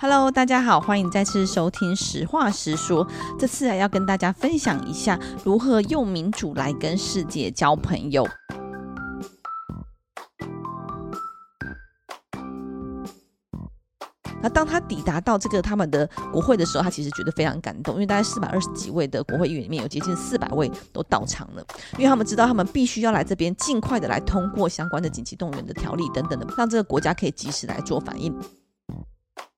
Hello，大家好，欢迎再次收听实话实说。这次啊，要跟大家分享一下如何用民主来跟世界交朋友。那当他抵达到这个他们的国会的时候，他其实觉得非常感动，因为大概四百二十几位的国会议员里面有接近四百位都到场了，因为他们知道他们必须要来这边尽快的来通过相关的紧急动员的条例等等的，让这个国家可以及时来做反应。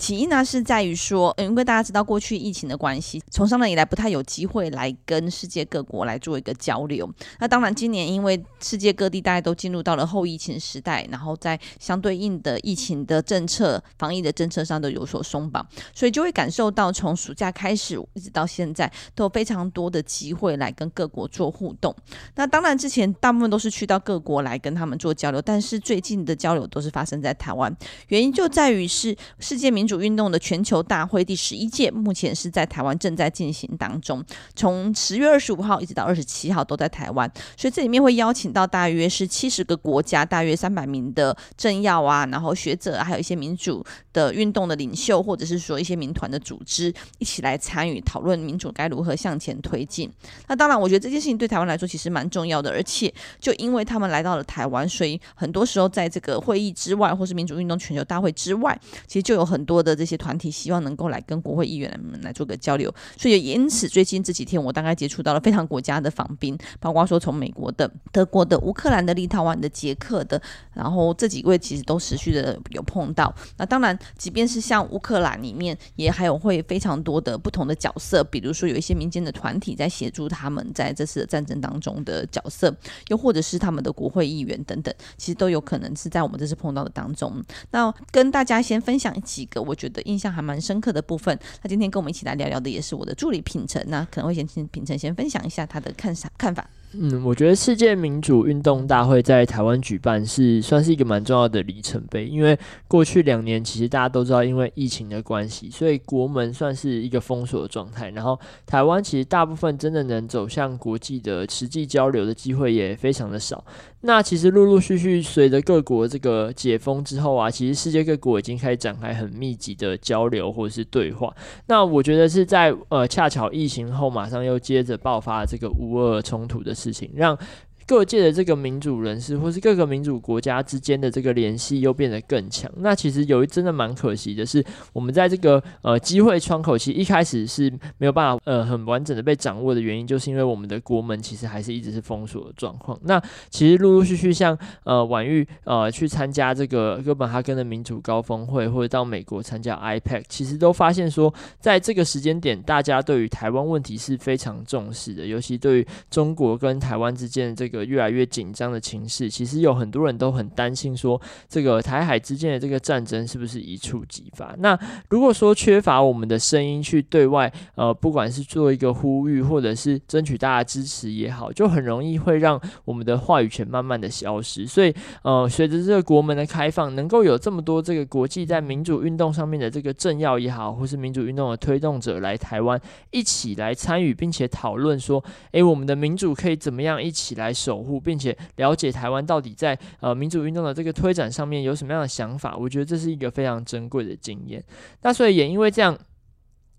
起因呢是在于说，嗯，因为大家知道过去疫情的关系，从上任以来不太有机会来跟世界各国来做一个交流。那当然，今年因为世界各地大家都进入到了后疫情时代，然后在相对应的疫情的政策、防疫的政策上都有所松绑，所以就会感受到从暑假开始一直到现在，都有非常多的机会来跟各国做互动。那当然，之前大部分都是去到各国来跟他们做交流，但是最近的交流都是发生在台湾，原因就在于是世界民主运动的全球大会第十一届，目前是在台湾正在进行当中，从十月二十五号一直到二十七号都在台湾，所以这里面会邀请到大约是七十个国家，大约三百名的政要啊，然后学者，还有一些民主的运动的领袖，或者是说一些民团的组织，一起来参与讨论民主该如何向前推进。那当然，我觉得这件事情对台湾来说其实蛮重要的，而且就因为他们来到了台湾，所以很多时候在这个会议之外，或是民主运动全球大会之外，其实就有很多的这些。团体希望能够来跟国会议员们来做个交流，所以也因此最近这几天我大概接触到了非常国家的访宾，包括说从美国的、德国的、乌克兰的、立陶宛的、捷克的，然后这几位其实都持续的有碰到。那当然，即便是像乌克兰里面，也还有会非常多的不同的角色，比如说有一些民间的团体在协助他们在这次的战争当中的角色，又或者是他们的国会议员等等，其实都有可能是在我们这次碰到的当中。那跟大家先分享几个，我觉得。印象还蛮深刻的部分，那今天跟我们一起来聊聊的也是我的助理品成，那可能会先请品成先分享一下他的看法看法。嗯，我觉得世界民主运动大会在台湾举办是算是一个蛮重要的里程碑，因为过去两年其实大家都知道，因为疫情的关系，所以国门算是一个封锁的状态。然后台湾其实大部分真的能走向国际的实际交流的机会也非常的少。那其实陆陆续续随着各国这个解封之后啊，其实世界各国已经开始展开很密集的交流或者是对话。那我觉得是在呃恰巧疫情后马上又接着爆发这个乌俄冲突的事情，让各界的这个民主人士，或是各个民主国家之间的这个联系又变得更强。那其实有一真的蛮可惜的是，我们在这个呃机会窗口期一开始是没有办法呃很完整的被掌握的原因，就是因为我们的国门其实还是一直是封锁的状况。那其实陆陆续续像呃婉玉呃去参加这个哥本哈根的民主高峰会，或者到美国参加 IPAC，其实都发现说，在这个时间点，大家对于台湾问题是非常重视的，尤其对于中国跟台湾之间的这个。越来越紧张的情势，其实有很多人都很担心，说这个台海之间的这个战争是不是一触即发？那如果说缺乏我们的声音去对外，呃，不管是做一个呼吁，或者是争取大家支持也好，就很容易会让我们的话语权慢慢的消失。所以，呃，随着这个国门的开放，能够有这么多这个国际在民主运动上面的这个政要也好，或是民主运动的推动者来台湾一起来参与，并且讨论说，诶，我们的民主可以怎么样一起来。守护，并且了解台湾到底在呃民主运动的这个推展上面有什么样的想法，我觉得这是一个非常珍贵的经验。那所以也因为这样。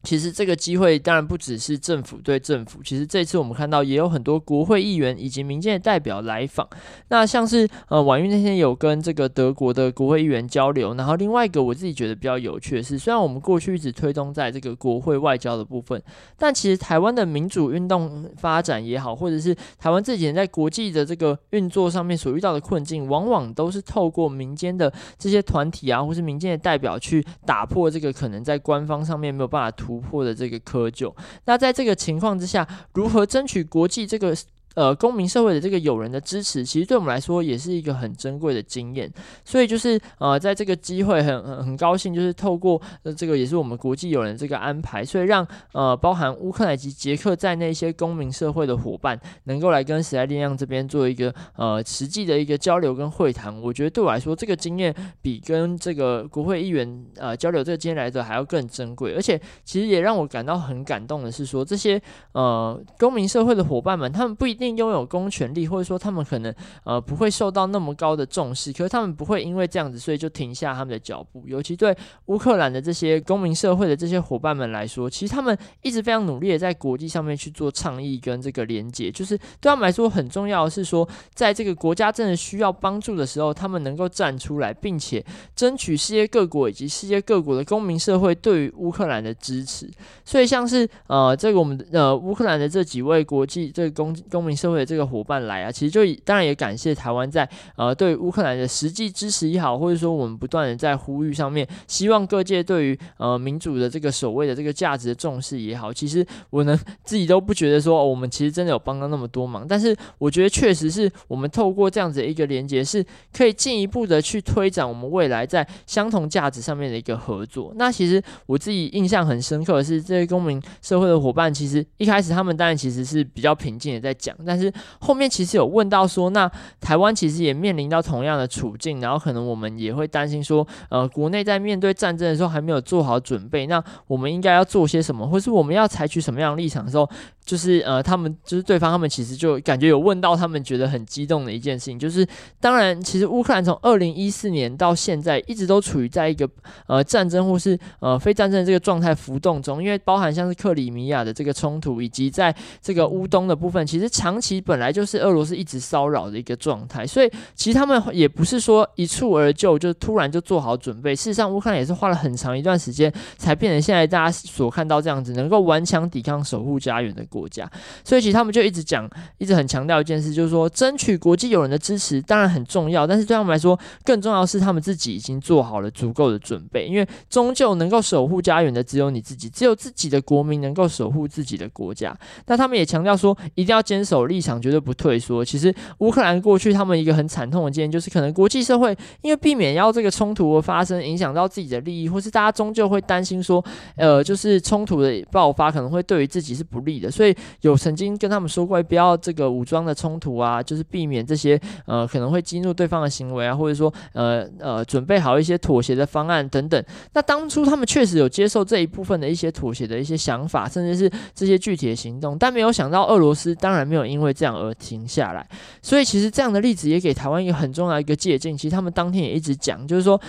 其实这个机会当然不只是政府对政府，其实这次我们看到也有很多国会议员以及民间的代表来访。那像是呃婉諭那天有跟这个德国的国会议员交流，然后另外一个我自己觉得比较有趣的是，虽然我们过去一直推动在这个国会外交的部分，但其实台湾的民主运动发展也好，或者是台湾这几年在国际的这个运作上面所遇到的困境，往往都是透过民间的这些团体啊，或是民间的代表去打破这个可能在官方上面没有办法突突破的这个窠臼，那在这个情况之下，如何争取国际这个呃公民社会的这个友人的支持，其实对我们来说也是一个很珍贵的经验。所以就是呃，在这个机会很很高兴，就是透过呃这个也是我们国际友人这个安排，所以让呃包含乌克兰及捷克在内一些公民社会的伙伴能够来跟时代力量这边做一个呃实际的一个交流跟会谈。我觉得对我来说，这个经验比跟这个国会议员呃交流这个经验来的还要更珍贵，而且其实也让我感到很感动的是说，这些呃公民社会的伙伴们，他们不一定拥有公权力，或者说他们可能呃不会受到那么高的重视，可是他们不会因为这样子，所以就停下他们的脚步。尤其对乌克兰的这些公民社会的这些伙伴们来说，其实他们一直非常努力的在国际上面去做倡议跟这个连结，就是对他们来说很重要的是说，在这个国家真的需要帮助的时候，他们能够站出来，并且争取世界各国以及世界各国的公民社会对于乌克兰的支持。所以像是呃这个我们呃乌克兰的这几位国际这个公公民社会的这个伙伴来啊，其实就当然也感谢台湾在呃对乌克兰的实际支持也好，或者说我们不断的在呼吁上面，希望各界对于呃民主的这个所谓的这个价值的重视也好，其实我呢自己都不觉得说、哦、我们其实真的有帮到那么多忙，但是我觉得确实是我们透过这样子的一个连接，是可以进一步的去推展我们未来在相同价值上面的一个合作。那其实我自己印象很深刻的是，这些公民社会的伙伴，其实一开始他们当然其实是比较平静的在讲，但是后面其实有问到说，那台湾其实也面临到同样的处境，然后可能我们也会担心说，呃，国内在面对战争的时候还没有做好准备，那我们应该要做些什么，或是我们要采取什么样的立场的时候，就是呃，他们就是对方他们其实就感觉有问到他们觉得很激动的一件事情，就是当然，其实乌克兰从二零一四年到现在一直都处于在一个呃战争或是呃非战争这个状态浮动中，因为包含像是克里米亚的这个冲突，以及在这个乌东的部分，其实长期本来就是俄罗斯一直骚扰的一个状态，所以其实他们也不是说一蹴而就，就突然就做好准备。事实上，乌克兰也是花了很长一段时间才变成现在大家所看到这样子，能够顽强抵抗、守护家园的国家。所以其实他们就一直讲，一直很强调一件事，就是说争取国际友人的支持当然很重要，但是对他们来说，更重要的是他们自己已经做好了足够的准备，因为终究能够守护家园的只有你自己，只有自己的国民能够守护自己的国家。那他们也强调说，一定要坚守立场，绝对不退缩。其实乌克兰过去他们一个很惨痛的经验，就是可能国际社会因为避免要这个冲突而发生，影响到自己的利益，或是大家终究会担心说，呃，就是冲突的爆发可能会对于自己是不利的，所以有曾经跟他们说过，不要这个武装的冲突啊，就是避免这些呃可能会激怒对方的行为啊，或者说呃呃准备好一些妥协的方案等等。那当初他们确实有接受这一部分的一些妥协的一些想法，甚至是这些具体的行动，但没有想到俄罗斯当然没有因为这样而停下来。所以其实这样的例子也给台湾一个很重要一个借鉴。其实他们当天也一直讲，就是说。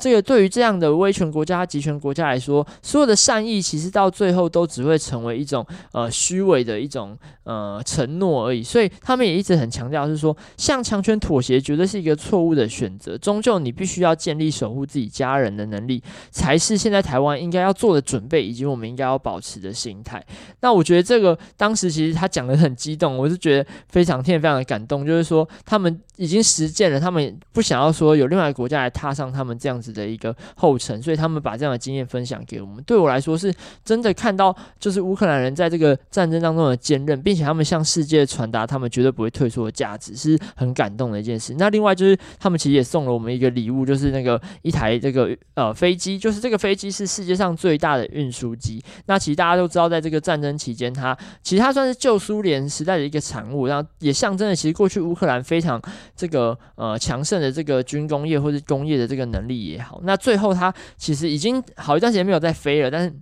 这个对于这样的威权国家、集权国家来说，所有的善意其实到最后都只会成为一种呃虚伪的一种呃承诺而已。所以他们也一直很强调，是说向强权妥协绝对是一个错误的选择。终究你必须要建立守护自己家人的能力，才是现在台湾应该要做的准备，以及我们应该要保持的心态。那我觉得这个当时其实他讲得很激动，我是觉得非常听非常的感动。就是说他们已经实践了，他们不想要说有另外一个国家来踏上他们这样子的一个后尘，所以他们把这样的经验分享给我们。对我来说，是真的看到，就是乌克兰人在这个战争当中的坚韧，并且他们向世界传达他们绝对不会退缩的价值，是很感动的一件事。那另外就是他们其实也送了我们一个礼物，就是那个一台这个呃飞机，就是这个飞机是世界上最大的运输机。那其实大家都知道，在这个战争期间，它其实它算是旧苏联时代的一个产物，然后也象征了其实过去乌克兰非常这个呃强盛的这个军工业或者工业的这个能力也好。那最后，他其实已经好一段时间没有再飞了，但是。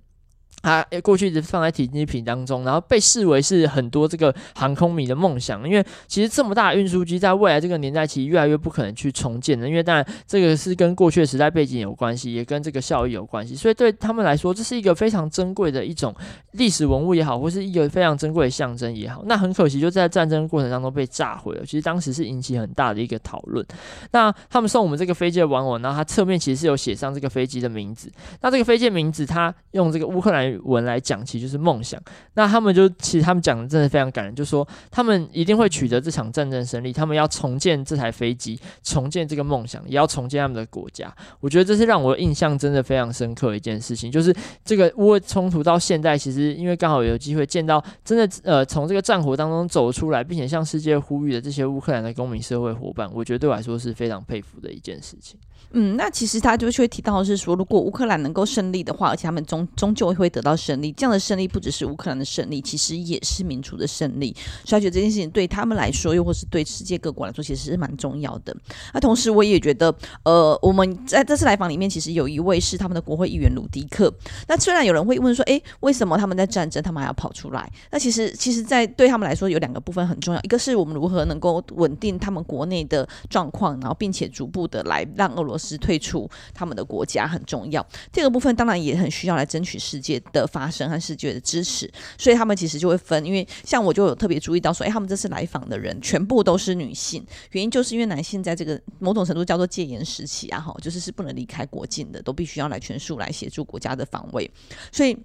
它过去一直放在停机坪当中，然后被视为是很多这个航空迷的梦想，因为其实这么大的运输机在未来这个年代其实越来越不可能去重建的，因为当然这个是跟过去的时代背景有关系，也跟这个效益有关系，所以对他们来说，这是一个非常珍贵的一种历史文物也好，或是一个非常珍贵的象征也好。那很可惜，就在战争过程当中被炸毁了。其实当时是引起很大的一个讨论。那他们送我们这个飞机的玩偶，然后它侧面其实是有写上这个飞机的名字。那这个飞机的名字，它用这个乌克兰文来讲，其实就是梦想。那他们就其实他们讲的真的非常感人，就说他们一定会取得这场战争胜利，他们要重建这台飞机，重建这个梦想，也要重建他们的国家。我觉得这是让我印象真的非常深刻的一件事情，就是这个乌俄冲突到现在，其实因为刚好有机会见到真的呃从这个战火当中走出来，并且向世界呼吁的这些乌克兰的公民社会伙伴，我觉得对我来说是非常佩服的一件事情。嗯，那其实他就会提到的是说，如果乌克兰能够胜利的话，而且他们终终究会得到胜利，这样的胜利不只是乌克兰的胜利，其实也是民族的胜利。所以，我觉得这件事情对他们来说，又或是对世界各国来说，其实是蛮重要的。那同时，我也觉得，呃，我们在这次来访里面，其实有一位是他们的国会议员鲁迪克。那虽然有人会问说，诶，为什么他们在战争，他们还要跑出来？那其实，其实，在对他们来说，有两个部分很重要，一个是我们如何能够稳定他们国内的状况，然后并且逐步的来让俄罗斯是退出。他们的国家很重要，这个部分当然也很需要来争取世界的发声和世界的支持，所以他们其实就会分，因为像我就有特别注意到说，诶，他们这次来访的人全部都是女性，原因就是因为男性在这个某种程度叫做戒严时期啊，哈，就是是不能离开国境的，都必须要来全数来协助国家的防卫，所以。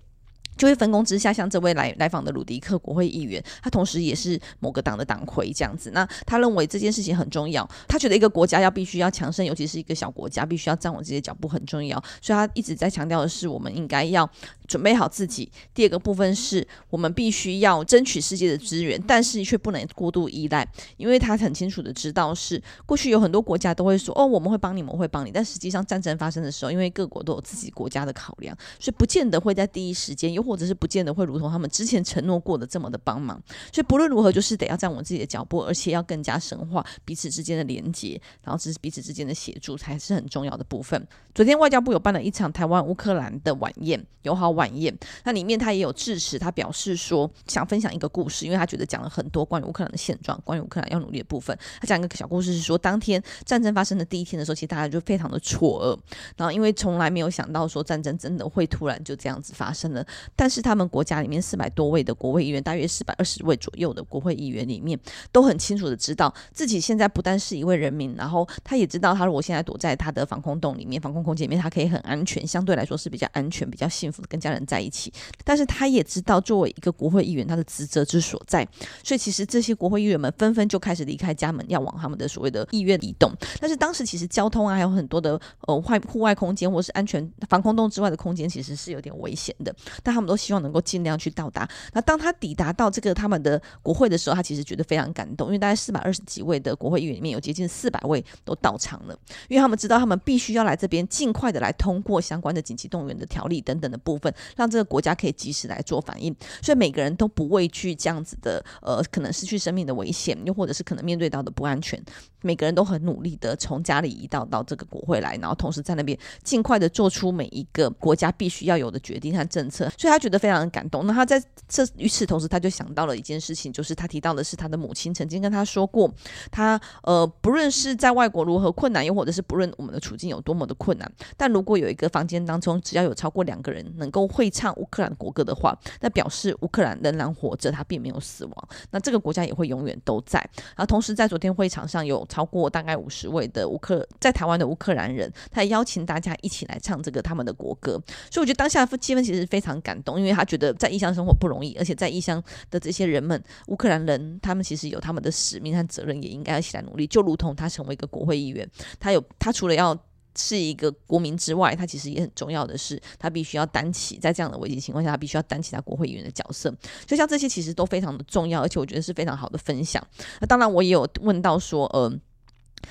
就会分工之下，像这位来来访的鲁迪克国会议员，他同时也是某个党的党魁这样子。那他认为这件事情很重要，他觉得一个国家要必须要强盛，尤其是一个小国家，必须要站稳自己的脚步很重要。所以他一直在强调的是，我们应该要准备好自己。第二个部分是我们必须要争取世界的资源，但是却不能过度依赖，因为他很清楚的知道是过去有很多国家都会说哦，我们会帮你，我们会帮你，但实际上战争发生的时候，因为各国都有自己国家的考量，所以不见得会在第一时间又。或者是不见得会如同他们之前承诺过的这么的帮忙，所以不论如何，就是得要站稳自己的脚步，而且要更加深化彼此之间的连接，然后这是彼此之间的协助才是很重要的部分。昨天外交部有办了一场台湾乌克兰的晚宴，友好晚宴，那里面他也有致辞，他表示说想分享一个故事，因为他觉得讲了很多关于乌克兰的现状，关于乌克兰要努力的部分。他讲一个小故事是说，当天战争发生的第一天的时候，其实大家就非常的错愕，然后因为从来没有想到说战争真的会突然就这样子发生了。但是他们国家里面四百多位的国会议员，大约四百二十位左右的国会议员里面，都很清楚的知道自己现在不但是一位人民，然后他也知道，他如果现在躲在他的防空洞里面、防空空间里面，他可以很安全，相对来说是比较安全、比较幸福的跟家人在一起。但是他也知道，作为一个国会议员，他的职责之所在。所以其实这些国会议员们纷纷就开始离开家门，要往他们的所谓的议院移动。但是当时其实交通啊，还有很多的呃外户外空间或是安全防空洞之外的空间，其实是有点危险的。但他们都希望能够尽量去到达。那当他抵达到这个他们的国会的时候，他其实觉得非常感动，因为大概四百二十几位的国会议员里面有接近四百位都到场了，因为他们知道他们必须要来这边尽快的来通过相关的紧急动员的条例等等的部分，让这个国家可以及时来做反应。所以每个人都不畏惧这样子的呃可能失去生命的危险，又或者是可能面对到的不安全，每个人都很努力的从家里移到到这个国会来，然后同时在那边尽快的做出每一个国家必须要有的决定和政策，所以他觉得非常的感动。那他在这与此同时，他就想到了一件事情，就是他提到的是他的母亲曾经跟他说过，他呃不论是在外国如何困难，又或者是不论我们的处境有多么的困难，但如果有一个房间当中只要有超过两个人能够会唱乌克兰国歌的话，那表示乌克兰仍然活着，他并没有死亡，那这个国家也会永远都在。然后同时在昨天会场上有超过大概五十位的乌克在台湾的乌克兰人，他也邀请大家一起来唱这个他们的国歌，所以我觉得当下的气氛其实非常感动，因为他觉得在异乡生活不容易，而且在异乡的这些人们，乌克兰人，他们其实有他们的使命和责任，也应该一起来努力。就如同他成为一个国会议员，他有他除了要是一个国民之外，他其实也很重要的是，他必须要担起在这样的危机情况下，他必须要担起他国会议员的角色。就像这些其实都非常的重要，而且我觉得是非常好的分享。那当然，我也有问到说，呃。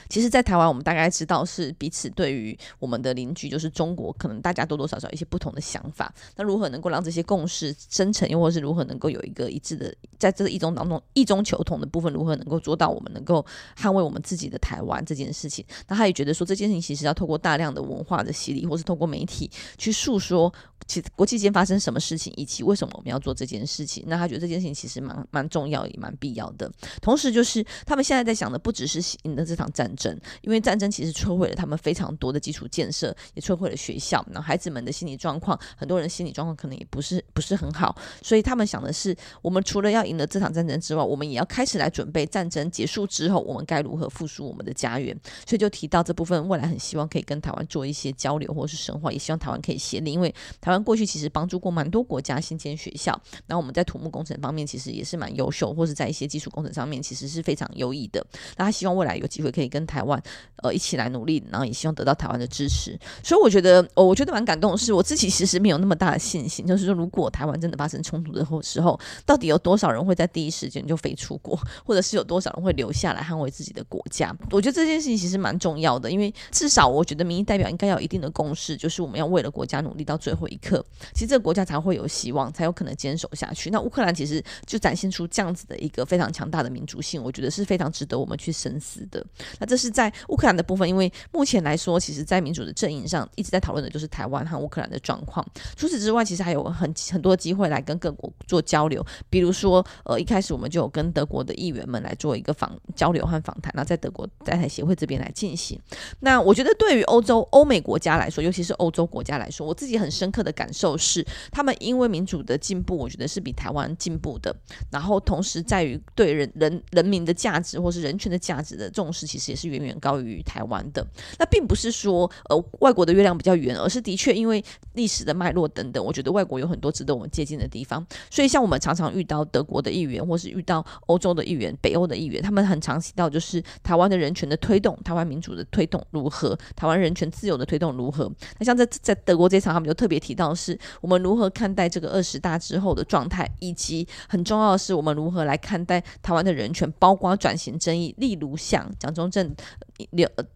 其实，在台湾，我们大概知道是彼此对于我们的邻居，就是中国，可能大家多多少少一些不同的想法。那如何能够让这些共识生成，又或是如何能够有一个一致的，在这个异中当中异中求同的部分，如何能够做到我们能够捍卫我们自己的台湾这件事情？那他也觉得说，这件事情其实要透过大量的文化的洗礼，或是透过媒体去诉说。其国际间发生什么事情，以及为什么我们要做这件事情？那他觉得这件事情其实蛮蛮重要，也蛮必要的。同时，就是他们现在在想的不只是赢得这场战争，因为战争其实摧毁了他们非常多的基础建设，也摧毁了学校。那孩子们的心理状况，很多人心理状况可能也不是不是很好。所以他们想的是，我们除了要赢得这场战争之外，我们也要开始来准备战争结束之后，我们该如何复苏我们的家园。所以就提到这部分，未来很希望可以跟台湾做一些交流，或是深化，也希望台湾可以协力，因为台湾。过去其实帮助过蛮多国家新建学校，然后我们在土木工程方面其实也是蛮优秀，或是在一些基础工程上面其实是非常优异的。那他希望未来有机会可以跟台湾呃一起来努力，然后也希望得到台湾的支持。所以我觉得，我觉得蛮感动的是，我自己其实没有那么大的信心，就是说如果台湾真的发生冲突的时候，到底有多少人会在第一时间就飞出国，或者是有多少人会留下来捍卫自己的国家？我觉得这件事情其实蛮重要的，因为至少我觉得民意代表应该要有一定的共识，就是我们要为了国家努力到最后一刻，其实这个国家才会有希望，才有可能坚守下去。那乌克兰其实就展现出这样子的一个非常强大的民族性，我觉得是非常值得我们去深思的。那这是在乌克兰的部分，因为目前来说，其实在民主的阵营上一直在讨论的就是台湾和乌克兰的状况。除此之外，其实还有很很多机会来跟各国做交流，比如说，呃，一开始我们就有跟德国的议员们来做一个访交流和访谈，那在德国在台协会这边来进行。那我觉得对于欧洲、欧美国家来说，尤其是欧洲国家来说，我自己很深刻的感受是，他们因为民主的进步，我觉得是比台湾进步的。然后同时在于对人人人民的价值或是人权的价值的重视，其实也是远远高于台湾的。那并不是说呃外国的月亮比较圆，而是的确因为历史的脉络等等，我觉得外国有很多值得我们借鉴的地方。所以像我们常常遇到德国的议员，或是遇到欧洲的议员、北欧的议员，他们很常提到就是台湾的人权的推动、台湾民主的推动如何、台湾人权自由的推动如何。那像在在德国这场，他们就特别提到的是我们如何看待这个二十大之后的状态，以及很重要的是我们如何来看待台湾的人权，包括转型争议，例如像蒋中正。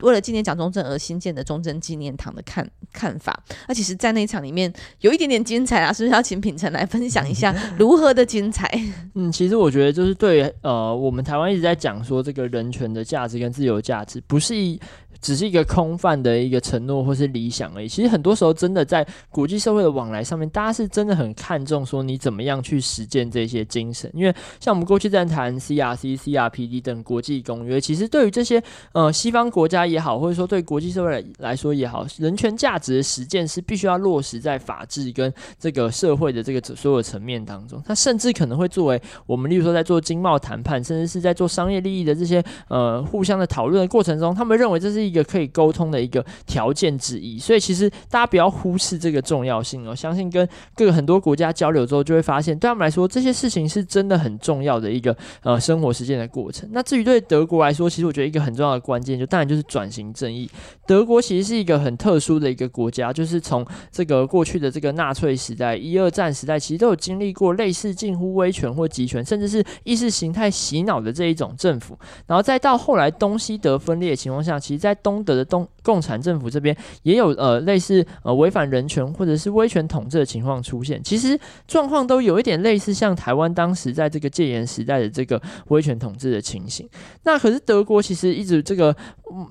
为了纪念蒋中正而新建的中正纪念堂的看看法，那其实，在那一场里面有一点点精彩啊，是不是要请品成来分享一下 如何的精彩？嗯，其实我觉得就是对呃，我们台湾一直在讲说这个人权的价值跟自由价值，不是一。只是一个空泛的一个承诺或是理想而已。其实很多时候，真的在国际社会的往来上面，大家是真的很看重说你怎么样去实践这些精神。因为像我们过去在谈 CRC、CRPD 等国际公约，其实对于这些呃西方国家也好，或者说对国际社会来说也好，人权价值的实践是必须要落实在法治跟这个社会的这个所有层面当中。它甚至可能会作为我们，例如说在做经贸谈判，甚至是在做商业利益的这些呃互相的讨论的过程中，他们认为这是。一个可以沟通的一个条件之一，所以其实大家不要忽视这个重要性哦。相信跟各个很多国家交流之后，就会发现对他们来说，这些事情是真的很重要的一个呃生活实践的过程。那至于对德国来说，其实我觉得一个很重要的关键，就当然就是转型正义。德国其实是一个很特殊的一个国家，就是从这个过去的这个纳粹时代、一二战时代，其实都有经历过类似近乎威权或集权，甚至是意识形态洗脑的这一种政府，然后再到后来东西德分裂的情况下，其实在东德的东共产政府这边也有呃类似呃违反人权或者是威权统治的情况出现，其实状况都有一点类似像台湾当时在这个戒严时代的这个威权统治的情形。那可是德国其实一直这个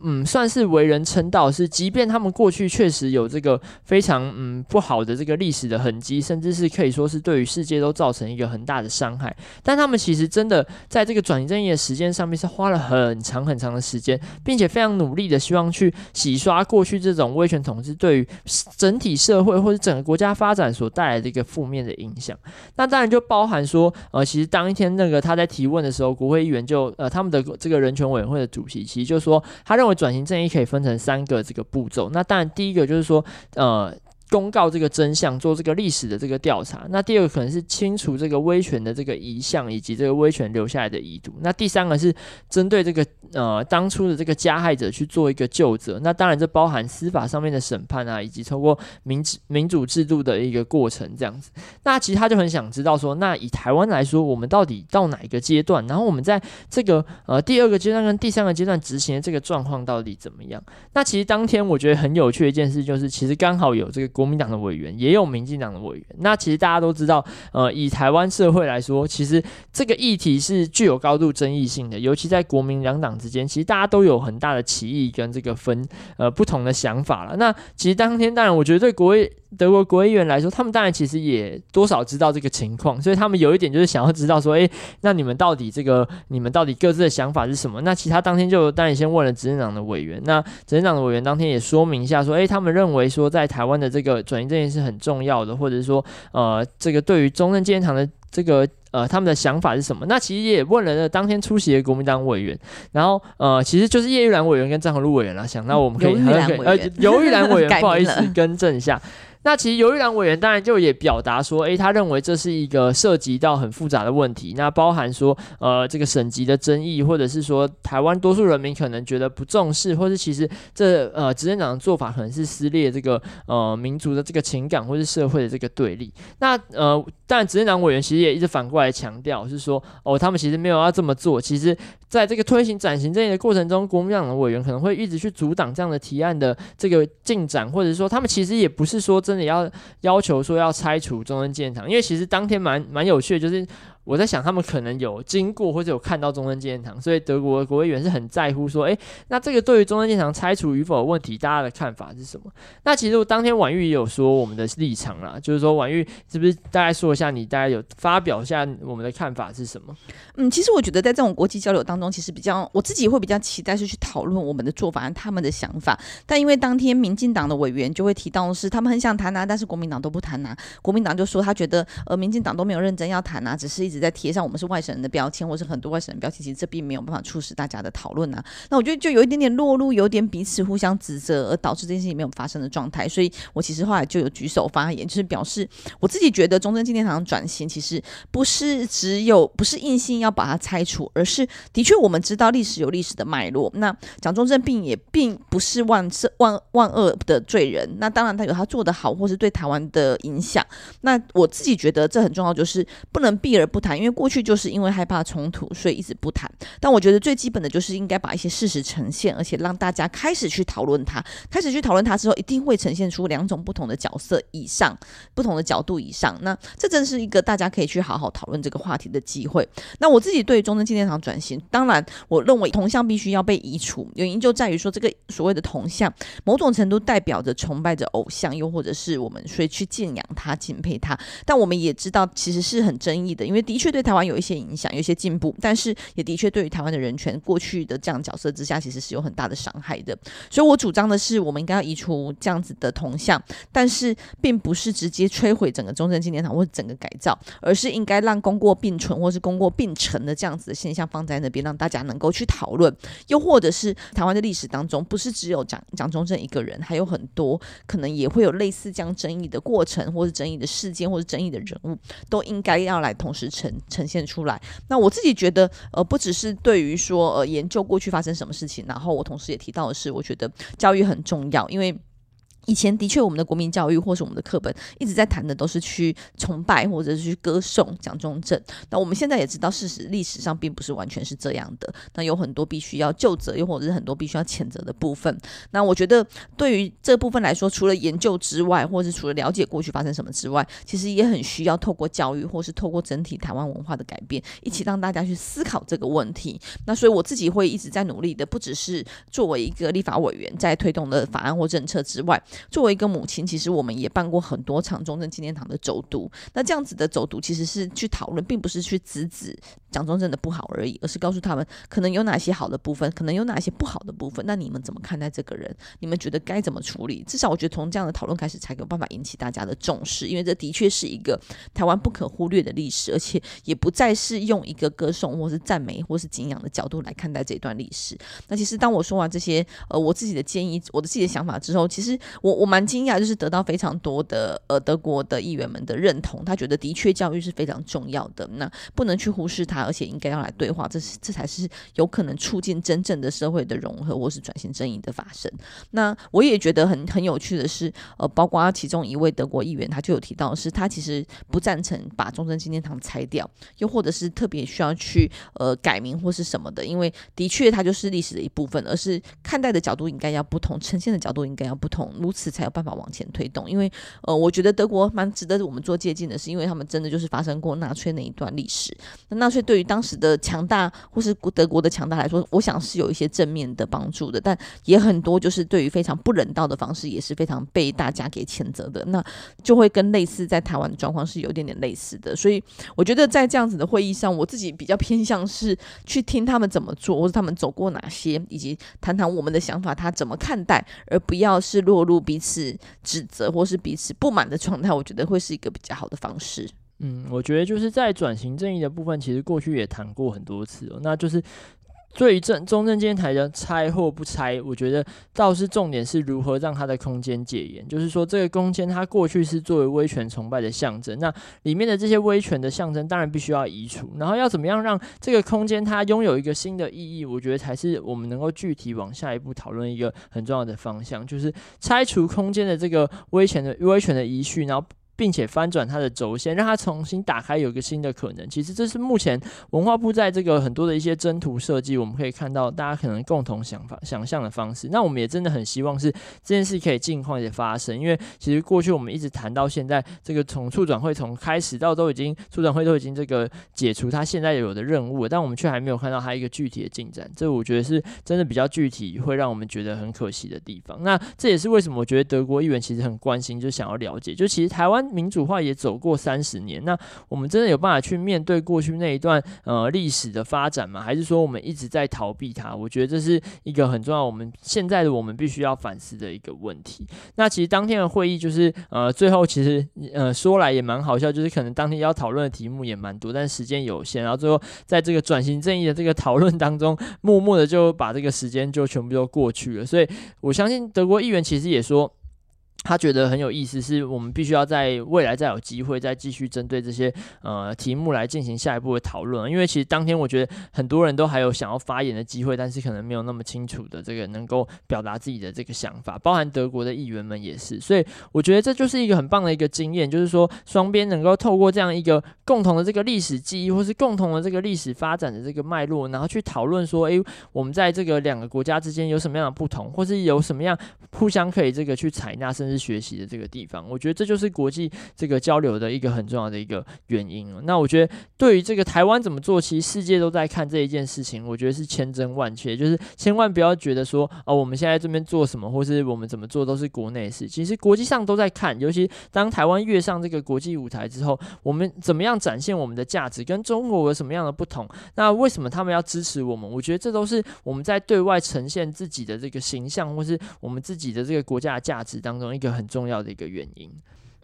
嗯算是为人称道，是即便他们过去确实有这个非常嗯不好的这个历史的痕迹，甚至是可以说是对于世界都造成一个很大的伤害，但他们其实真的在这个转型正义的时间上面是花了很长很长的时间，并且非常努力的希望去洗刷过去这种威权统治对于整体社会或者整个国家发展所带来的一个负面的影响。那当然就包含说，呃，其实当一天那个他在提问的时候，国会议员就呃他们的这个人权委员会的主席，其实就说他认为转型正义可以分成三个这个步骤。那当然第一个就是说，呃。公告这个真相，做这个历史的这个调查。那第二个可能是清除这个威权的这个遗像，以及这个威权留下来的遗毒。那第三个是针对这个呃当初的这个加害者去做一个救责。那当然这包含司法上面的审判啊，以及透过民民主制度的一个过程这样子。那其实他就很想知道说，那以台湾来说，我们到底到哪一个阶段？然后我们在这个呃第二个阶段跟第三个阶段执行的这个状况到底怎么样？那其实当天我觉得很有趣的一件事就是，其实刚好有这个。国民党的委员也有民进党的委员，那其实大家都知道，呃，以台湾社会来说，其实这个议题是具有高度争议性的，尤其在国民两党之间，其实大家都有很大的歧义跟这个分呃不同的想法了。那其实当天，当然我觉得对国会德国国会议员来说，他们当然其实也多少知道这个情况，所以他们有一点就是想要知道说，诶，那你们到底这个你们到底各自的想法是什么？那其他当天就当然先问了执政党的委员，那执政党的委员当天也说明一下说，诶，他们认为说在台湾的这个。转移这件事很重要的，或者说，呃，这个对于中正纪念堂的这个呃，他们的想法是什么？那其实也问了那当天出席的国民党委员，然后呃，其实就是叶玉兰委员跟张宏禄委员啦。想那我们可以，呃，游玉兰委员，不好意思，更正一下。那其实游玉兰委员当然就也表达说，诶，他认为这是一个涉及到很复杂的问题，那包含说，呃，这个省级的争议，或者是说台湾多数人民可能觉得不重视，或是其实这呃执政党的做法可能是撕裂这个呃民族的这个情感，或是社会的这个对立。那呃，但执政党委员其实也一直反过来强调，是说哦，他们其实没有要这么做，其实在这个推行转型正义的过程中，国民党的委员可能会一直去阻挡这样的提案的这个进展，或者说他们其实也不是说真的要要求说要拆除中正建堂，因为其实当天蛮蛮有趣的，就是。我在想，他们可能有经过或者有看到中正纪念堂，所以德国的国会议员是很在乎说，诶，那这个对于中正纪念堂拆除与否的问题，大家的看法是什么？那其实我当天婉玉也有说我们的立场啦，就是说婉玉是不是大概说一下，你大概有发表一下我们的看法是什么？嗯，其实我觉得在这种国际交流当中，其实比较我自己会比较期待是去讨论我们的做法和他们的想法，但因为当天民进党的委员就会提到是他们很想谈啊，但是国民党都不谈啊，国民党就说他觉得呃民进党都没有认真要谈啊，只是一直。在贴上我们是外省人的标签，或是很多外省人标签，其实这并没有办法促使大家的讨论啊。那我觉得就有一点点落入，有点彼此互相指责，而导致这件事情没有发生的状态。所以我其实后来就有举手发言，就是表示我自己觉得中正纪念堂转型其实不是只有不是硬性要把它拆除，而是的确我们知道历史有历史的脉络。那蒋中正并也并不是万恶万万恶的罪人。那当然他有他做得好，或是对台湾的影响。那我自己觉得这很重要，就是不能避而不谈。因为过去就是因为害怕冲突，所以一直不谈。但我觉得最基本的就是应该把一些事实呈现，而且让大家开始去讨论它。开始去讨论它之后，一定会呈现出两种不同的角色以上，不同的角度以上。那这正是一个大家可以去好好讨论这个话题的机会。那我自己对中正纪念堂转型，当然我认为铜像必须要被移除，原因就在于说这个所谓的铜像，某种程度代表着崇拜着偶像，又或者是我们所以去敬仰他、敬佩他。但我们也知道，其实是很争议的，因为第的确。对台湾有一些影响，有一些进步，但是也的确对于台湾的人权，过去的这样角色之下，其实是有很大的伤害的。所以我主张的是，我们应该要移除这样子的铜像，但是并不是直接摧毁整个中正纪念堂或整个改造，而是应该让功过并存或是功过并成的这样子的现象放在那边，让大家能够去讨论。又或者是台湾的历史当中，不是只有蒋蒋中正一个人，还有很多可能也会有类似这样争议的过程，或是争议的事件，或是争议的人物，都应该要来同时呈。呈现出来。那我自己觉得，呃，不只是对于说，呃，研究过去发生什么事情，然后我同时也提到的是，我觉得教育很重要，因为。以前的确，我们的国民教育或是我们的课本一直在谈的都是去崇拜或者是去歌颂蒋中正。那我们现在也知道，事实历史上并不是完全是这样的。那有很多必须要就责，又或者是很多必须要谴责的部分。那我觉得，对于这部分来说，除了研究之外，或是除了了解过去发生什么之外，其实也很需要透过教育，或是透过整体台湾文化的改变，一起让大家去思考这个问题。那所以我自己会一直在努力的，不只是作为一个立法委员在推动的法案或政策之外。作为一个母亲，其实我们也办过很多场中正纪念堂的走读。那这样子的走读，其实是去讨论，并不是去指指蒋中正的不好而已，而是告诉他们可能有哪些好的部分，可能有哪些不好的部分。那你们怎么看待这个人？你们觉得该怎么处理？至少我觉得从这样的讨论开始，才有办法引起大家的重视，因为这的确是一个台湾不可忽略的历史，而且也不再是用一个歌颂或是赞美或是敬仰的角度来看待这段历史。那其实当我说完这些呃我自己的建议、我的自己的想法之后，其实我我蛮惊讶，就是得到非常多的呃德国的议员们的认同，他觉得的确教育是非常重要的，那不能去忽视它，而且应该要来对话，这是这才是有可能促进真正的社会的融合或是转型正义的发生。那我也觉得很很有趣的是，呃，包括其中一位德国议员，他就有提到是，他其实不赞成把中正纪念堂拆掉，又或者是特别需要去呃改名或是什么的，因为的确它就是历史的一部分，而是看待的角度应该要不同，呈现的角度应该要不同，如此才有办法往前推动，因为呃，我觉得德国蛮值得我们做借鉴的，是因为他们真的就是发生过纳粹那一段历史。那纳粹对于当时的强大或是德国的强大来说，我想是有一些正面的帮助的，但也很多就是对于非常不人道的方式，也是非常被大家给谴责的。那就会跟类似在台湾的状况是有点点类似的。所以我觉得在这样子的会议上，我自己比较偏向是去听他们怎么做，或者他们走过哪些，以及谈谈我们的想法，他怎么看待，而不要是落入彼此指责或是彼此不满的状态，我觉得会是一个比较好的方式。嗯，我觉得就是在转型正义的部分，其实过去也谈过很多次哦，那就是。对于正中正纪念堂的拆或不拆，我觉得倒是重点是如何让它的空间解严。就是说，这个空间它过去是作为威权崇拜的象征，那里面的这些威权的象征当然必须要移除。然后要怎么样让这个空间它拥有一个新的意义？我觉得才是我们能够具体往下一步讨论一个很重要的方向，就是拆除空间的这个威权的威权的遗绪，然后。并且翻转它的轴线，让它重新打开，有一个新的可能。其实这是目前文化部在这个很多的一些征途设计，我们可以看到大家可能共同想法、想象的方式。那我们也真的很希望是这件事可以尽快的发生，因为其实过去我们一直谈到现在，这个从促转会从开始到都已经促转会都已经这个解除它现在有的任务，但我们却还没有看到它一个具体的进展。这我觉得是真的比较具体，会让我们觉得很可惜的地方。那这也是为什么我觉得德国议员其实很关心，就想要了解，就其实台湾。民主化也走过三十年，那我们真的有办法去面对过去那一段呃历史的发展吗？还是说我们一直在逃避它？我觉得这是一个很重要，我们现在的我们必须要反思的一个问题。那其实当天的会议就是呃最后其实呃说来也蛮好笑，就是可能当天要讨论的题目也蛮多，但时间有限，然后最后在这个转型正义的这个讨论当中，默默的就把这个时间就全部都过去了。所以我相信德国议员其实也说。他觉得很有意思，是我们必须要在未来再有机会再继续针对这些呃题目来进行下一步的讨论。因为其实当天我觉得很多人都还有想要发言的机会，但是可能没有那么清楚的这个能够表达自己的这个想法，包含德国的议员们也是。所以我觉得这就是一个很棒的一个经验，就是说双边能够透过这样一个共同的这个历史记忆，或是共同的这个历史发展的这个脉络，然后去讨论说，诶，我们在这个两个国家之间有什么样的不同，或是有什么样互相可以这个去采纳，甚至学习的这个地方，我觉得这就是国际这个交流的一个很重要的一个原因了。那我觉得对于这个台湾怎么做，其实世界都在看这一件事情，我觉得是千真万确，就是千万不要觉得说哦，我们现在这边做什么，或是我们怎么做都是国内事，其实国际上都在看。尤其当台湾跃上这个国际舞台之后，我们怎么样展现我们的价值，跟中国有什么样的不同？那为什么他们要支持我们？我觉得这都是我们在对外呈现自己的这个形象，或是我们自己的这个国家的价值当中一个很重要的一个原因。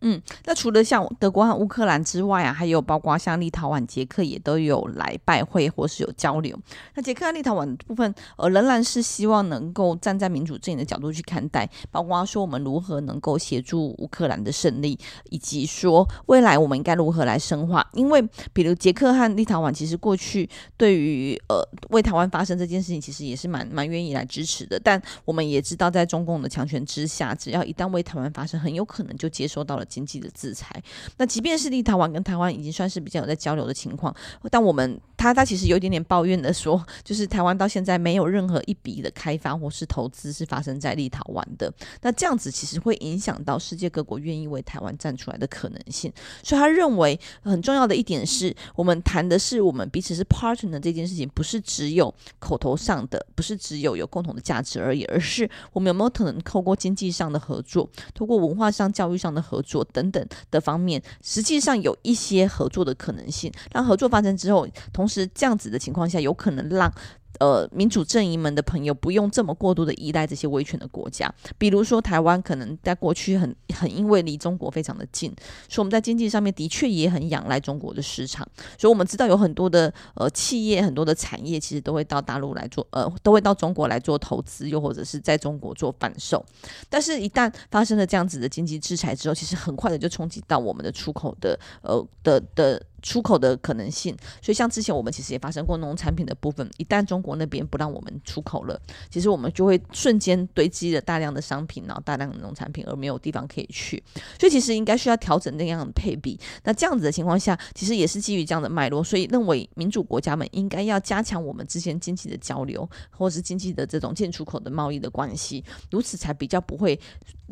嗯，那除了像德国和乌克兰之外啊，还有包括像立陶宛、捷克也都有来拜会或是有交流。那捷克和立陶宛部分，呃，仍然是希望能够站在民主阵营的角度去看待，包括说我们如何能够协助乌克兰的胜利，以及说未来我们应该如何来深化。因为比如捷克和立陶宛，其实过去对于呃为台湾发生这件事情，其实也是蛮蛮愿意来支持的。但我们也知道，在中共的强权之下，只要一旦为台湾发生，很有可能就接收到了。经济的制裁，那即便是立陶宛跟台湾已经算是比较有在交流的情况，但我们他他其实有一点点抱怨的说，就是台湾到现在没有任何一笔的开发或是投资是发生在立陶宛的，那这样子其实会影响到世界各国愿意为台湾站出来的可能性。所以他认为很重要的一点是我们谈的是我们彼此是 partner 这件事情，不是只有口头上的，不是只有有共同的价值而已，而是我们有没有可能透过经济上的合作，透过文化上、教育上的合作。等等的方面，实际上有一些合作的可能性。让合作发生之后，同时这样子的情况下，有可能让。呃，民主阵营们的朋友不用这么过度的依赖这些威权的国家，比如说台湾，可能在过去很很因为离中国非常的近，所以我们在经济上面的确也很仰赖中国的市场，所以我们知道有很多的呃企业，很多的产业其实都会到大陆来做，呃，都会到中国来做投资，又或者是在中国做贩售。但是，一旦发生了这样子的经济制裁之后，其实很快的就冲击到我们的出口的呃的的。出口的可能性，所以像之前我们其实也发生过农产品的部分，一旦中国那边不让我们出口了，其实我们就会瞬间堆积了大量的商品，然后大量的农产品，而没有地方可以去。所以其实应该需要调整那样的配比。那这样子的情况下，其实也是基于这样的脉络，所以认为民主国家们应该要加强我们之间经济的交流，或是经济的这种进出口的贸易的关系，如此才比较不会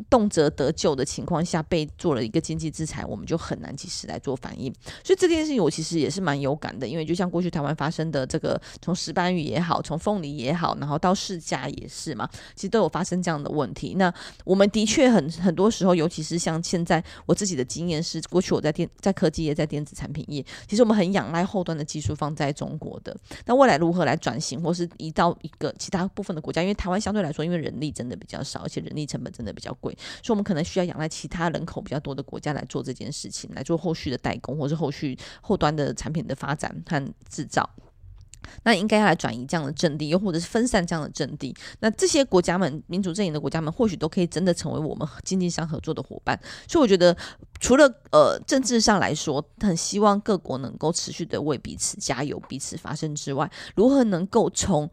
动辄得咎的情况下被做了一个经济制裁，我们就很难及时来做反应。所以这点。这件事情我其实也是蛮有感的，因为就像过去台湾发生的这个，从石斑鱼也好，从凤梨也好，然后到释迦也是嘛，其实都有发生这样的问题。那我们的确很很多时候，尤其是像现在我自己的经验是，过去我在电在科技业，在电子产品业，其实我们很仰赖后端的技术放在中国的。那未来如何来转型，或是移到一个其他部分的国家？因为台湾相对来说，因为人力真的比较少，而且人力成本真的比较贵，所以我们可能需要仰赖其他人口比较多的国家来做这件事情，来做后续的代工，或是后续。后端的产品的发展和制造，那应该要来转移这样的阵地，又或者是分散这样的阵地。那这些国家们，民主阵营的国家们，或许都可以真的成为我们经济上合作的伙伴。所以我觉得，除了呃政治上来说，很希望各国能够持续的为彼此加油、彼此发声之外，如何能够从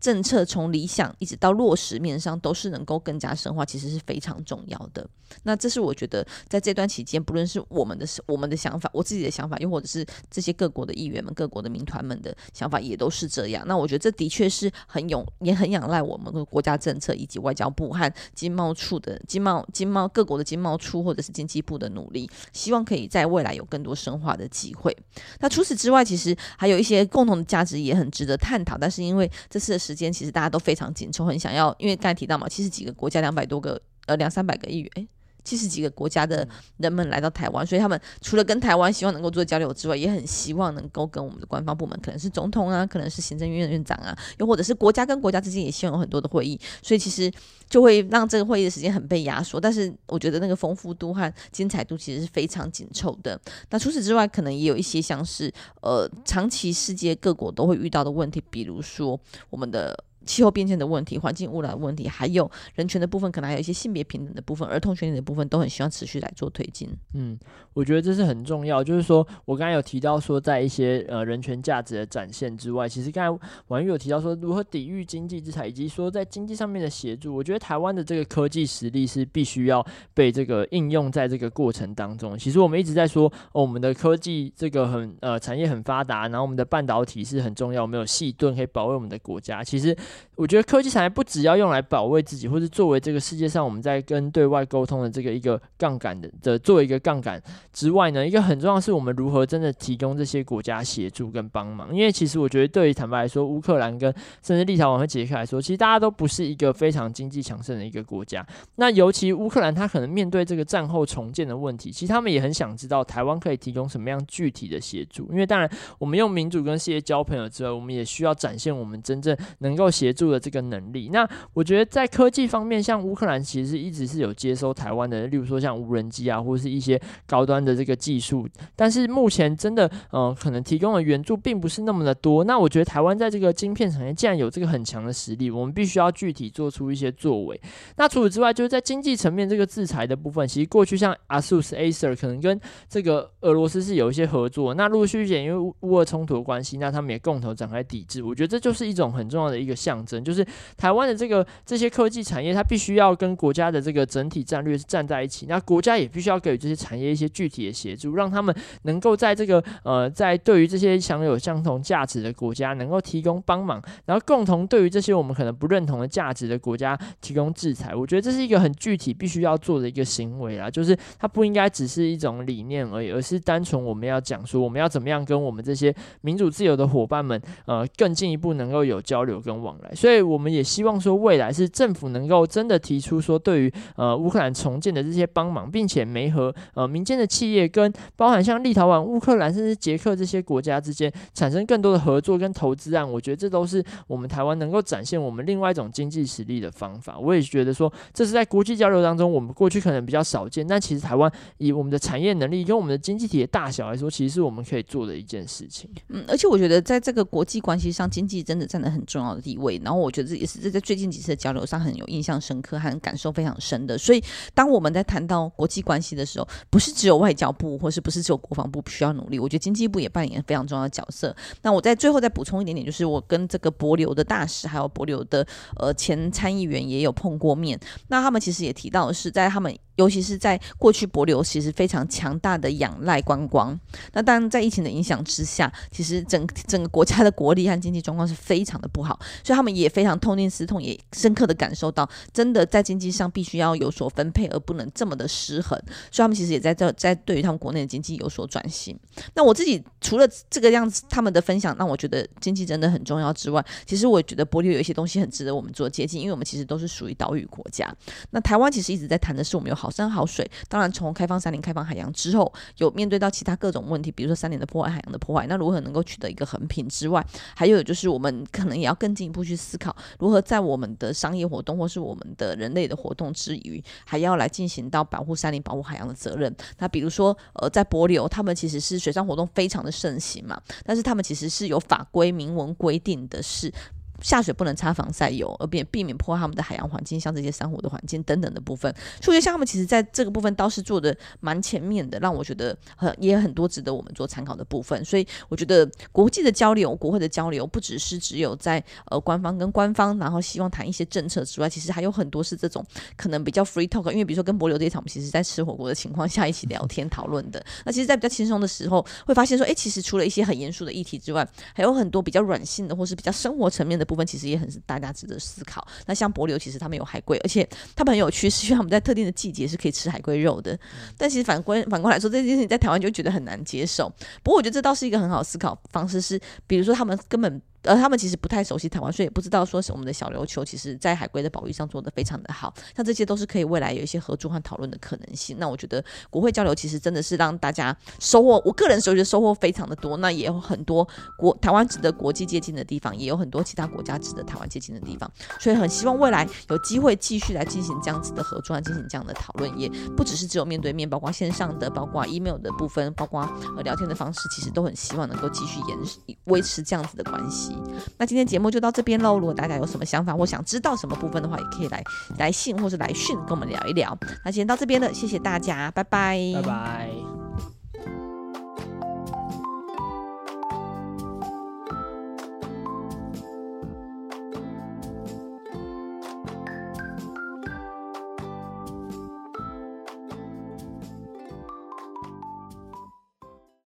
政策从理想一直到落实面上，都是能够更加深化，其实是非常重要的。那这是我觉得在这段期间，不论是我们的我们的想法，我自己的想法，又或者是这些各国的议员们、各国的民团们的想法，也都是这样。那我觉得这的确是很有，也很仰赖我们的国家政策以及外交部和经贸处的经贸、经贸各国的经贸处或者是经济部的努力，希望可以在未来有更多深化的机会。那除此之外，其实还有一些共同的价值也很值得探讨，但是因为这次的。时间其实大家都非常紧凑，很想要，因为刚才提到嘛，其实几个国家，两百多个，呃，两三百个议员，七十几个国家的人们来到台湾，所以他们除了跟台湾希望能够做交流之外，也很希望能够跟我们的官方部门，可能是总统啊，可能是行政院院长啊，又或者是国家跟国家之间也希望有很多的会议，所以其实就会让这个会议的时间很被压缩。但是我觉得那个丰富度和精彩度其实是非常紧凑的。那除此之外，可能也有一些像是呃长期世界各国都会遇到的问题，比如说我们的。气候变迁的问题、环境污染的问题，还有人权的部分，可能还有一些性别平等的部分、儿童权利的部分，都很希望持续来做推进。嗯，我觉得这是很重要。就是说我刚才有提到说，在一些呃人权价值的展现之外，其实刚才婉諭有提到说，如何抵御经济制裁，以及说在经济上面的协助。我觉得台湾的这个科技实力是必须要被这个应用在这个过程当中。其实我们一直在说，哦，我们的科技这个很呃产业很发达，然后我们的半导体是很重要，我们有细盾可以保卫我们的国家。其实。我觉得科技产业不只要用来保卫自己，或是作为这个世界上我们在跟对外沟通的这个一个杠杆的的作为一个杠杆之外呢，一个很重要是我们如何真的提供这些国家协助跟帮忙。因为其实我觉得对于坦白来说，乌克兰跟甚至立陶宛和捷克来说，其实大家都不是一个非常经济强盛的一个国家。那尤其乌克兰，他可能面对这个战后重建的问题，其实他们也很想知道台湾可以提供什么样具体的协助。因为当然，我们用民主跟世界交朋友之外，我们也需要展现我们真正能够协助的这个能力，那我觉得在科技方面，像乌克兰其实一直是有接收台湾的，例如说像无人机啊，或者是一些高端的这个技术，但是目前真的，呃，可能提供的援助并不是那么的多。那我觉得台湾在这个晶片产业既然有这个很强的实力，我们必须要具体做出一些作为。那除此之外，就是在经济层面这个制裁的部分，其实过去像 ASUS、Acer 可能跟这个俄罗斯是有一些合作，那陆续续因为乌俄冲突的关系，那他们也共同展开抵制。我觉得这就是一种很重要的一个象征，就是。台湾的这个这些科技产业，它必须要跟国家的这个整体战略是站在一起。那国家也必须要给予这些产业一些具体的协助，让他们能够在这个呃，在对于这些享有相同价值的国家能够提供帮忙，然后共同对于这些我们可能不认同的价值的国家提供制裁。我觉得这是一个很具体必须要做的一个行为啦，就是它不应该只是一种理念而已，而是单纯我们要讲说我们要怎么样跟我们这些民主自由的伙伴们呃更进一步能够有交流跟往来。所以我们也希望说，未来是政府能够真的提出说，对于呃乌克兰重建的这些帮忙，并且媒和呃民间的企业跟包含像立陶宛、乌克兰甚至捷克这些国家之间产生更多的合作跟投资案，我觉得这都是我们台湾能够展现我们另外一种经济实力的方法。我也觉得说，这是在国际交流当中，我们过去可能比较少见，但其实台湾以我们的产业能力跟我们的经济体的大小来说，其实是我们可以做的一件事情。嗯，而且我觉得在这个国际关系上，经济真的占了很重要的地位。然后我觉得也是这在最近几次的交流上很有印象深刻和感受非常深的。所以，当我们在谈到国际关系的时候，不是只有外交部，或是不是只有国防部需要努力，我觉得经济部也扮演非常重要的角色。那我在最后再补充一点点，就是我跟这个帛琉的大使，还有帛琉的呃前参议员也有碰过面。那他们其实也提到是，在他们。尤其是在过去，帛琉其实非常强大的仰赖观光。那当然，在疫情的影响之下，其实整整个国家的国力和经济状况是非常的不好，所以他们也非常痛定思痛，也深刻的感受到，真的在经济上必须要有所分配，而不能这么的失衡。所以他们其实也在这在对于他们国内的经济有所转型。那我自己除了这个样子，他们的分享让我觉得经济真的很重要之外，其实我觉得帛琉有一些东西很值得我们做接近，因为我们其实都是属于岛屿国家。那台湾其实一直在谈的是我们有好。山好水，当然从开放山林、开放海洋之后，有面对到其他各种问题，比如说山林的破坏、海洋的破坏，那如何能够取得一个和平之外，还有就是我们可能也要更进一步去去思考如何在我们的商业活动或是我们的人类的活动之余，还要来进行到保护山林、保护海洋的责任。那比如说，呃，在柏流，他们其实是水上活动非常的盛行嘛，但是他们其实是有法规明文规定的是。下水不能擦防晒油，而避避免破坏他们的海洋环境，像这些珊瑚的环境等等的部分。所以，我觉得像他们其实在这个部分倒是做的蛮前面的，让我觉得很也很多值得我们做参考的部分。所以，我觉得国际的交流、国会的交流，不只是只有在呃官方跟官方，然后希望谈一些政策之外，其实还有很多是这种可能比较 free talk。因为比如说跟帛琉这一场，我们其实在吃火锅的情况下一起聊天讨论的。那其实，在比较轻松的时候，会发现说，哎，其实除了一些很严肃的议题之外，还有很多比较软性的或是比较生活层面的部分，其实也很是。大家值得思考。那像帛流，其实他们有海龟，而且他们很有趣，是因为他们在特定的季节是可以吃海龟肉的。但其实反观反过来说，这件事情在台湾就觉得很难接受。不过我觉得这倒是一个很好思考方式，是比如说他们根本。而他们其实不太熟悉台湾，所以也不知道说是我们的小琉球其实在海龟的保育上做得非常的好，像这些都是可以未来有一些合作和讨论的可能性。那我觉得国会交流其实真的是让大家收获，我个人觉得收获非常的多。那也有很多国台湾值得国际借鉴的地方，也有很多其他国家值得台湾借鉴的地方。所以很希望未来有机会继续来进行这样子的合作，进行这样的讨论，也不只是只有面对面，包括线上的，包括 email 的部分，包括呃聊天的方式，其实都很希望能够继续延维持这样子的关系。那今天节目就到这边喽。如果大家有什么想法或想知道什么部分的话，也可以来来信或是来讯跟我们聊一聊。那今天到这边了，谢谢大家，拜拜，拜拜。